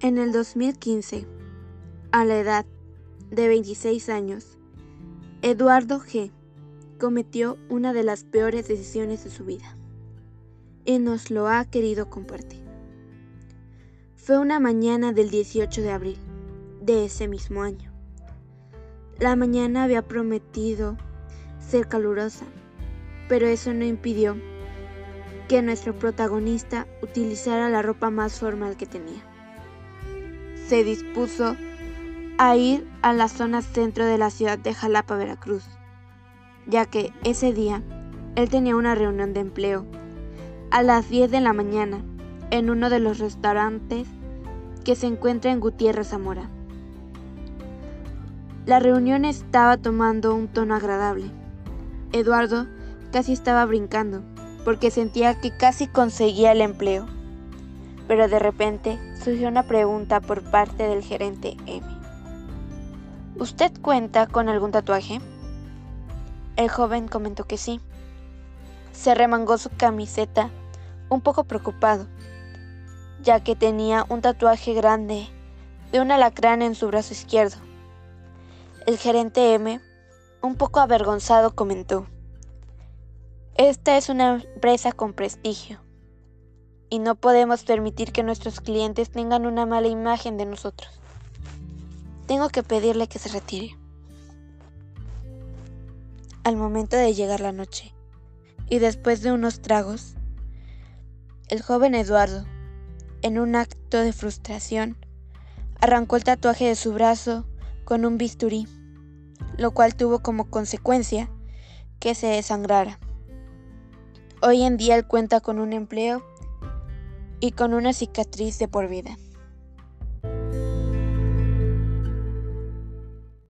En el 2015, a la edad de 26 años, Eduardo G. cometió una de las peores decisiones de su vida y nos lo ha querido compartir. Fue una mañana del 18 de abril de ese mismo año. La mañana había prometido ser calurosa, pero eso no impidió que nuestro protagonista utilizara la ropa más formal que tenía se dispuso a ir a la zona centro de la ciudad de Jalapa, Veracruz, ya que ese día él tenía una reunión de empleo a las 10 de la mañana en uno de los restaurantes que se encuentra en Gutiérrez Zamora. La reunión estaba tomando un tono agradable. Eduardo casi estaba brincando porque sentía que casi conseguía el empleo. Pero de repente surgió una pregunta por parte del gerente M. ¿Usted cuenta con algún tatuaje? El joven comentó que sí. Se remangó su camiseta, un poco preocupado, ya que tenía un tatuaje grande de un alacrán en su brazo izquierdo. El gerente M, un poco avergonzado, comentó, Esta es una empresa con prestigio y no podemos permitir que nuestros clientes tengan una mala imagen de nosotros. Tengo que pedirle que se retire. Al momento de llegar la noche, y después de unos tragos, el joven Eduardo, en un acto de frustración, arrancó el tatuaje de su brazo con un bisturí, lo cual tuvo como consecuencia que se desangrara. Hoy en día él cuenta con un empleo y con una cicatriz de por vida.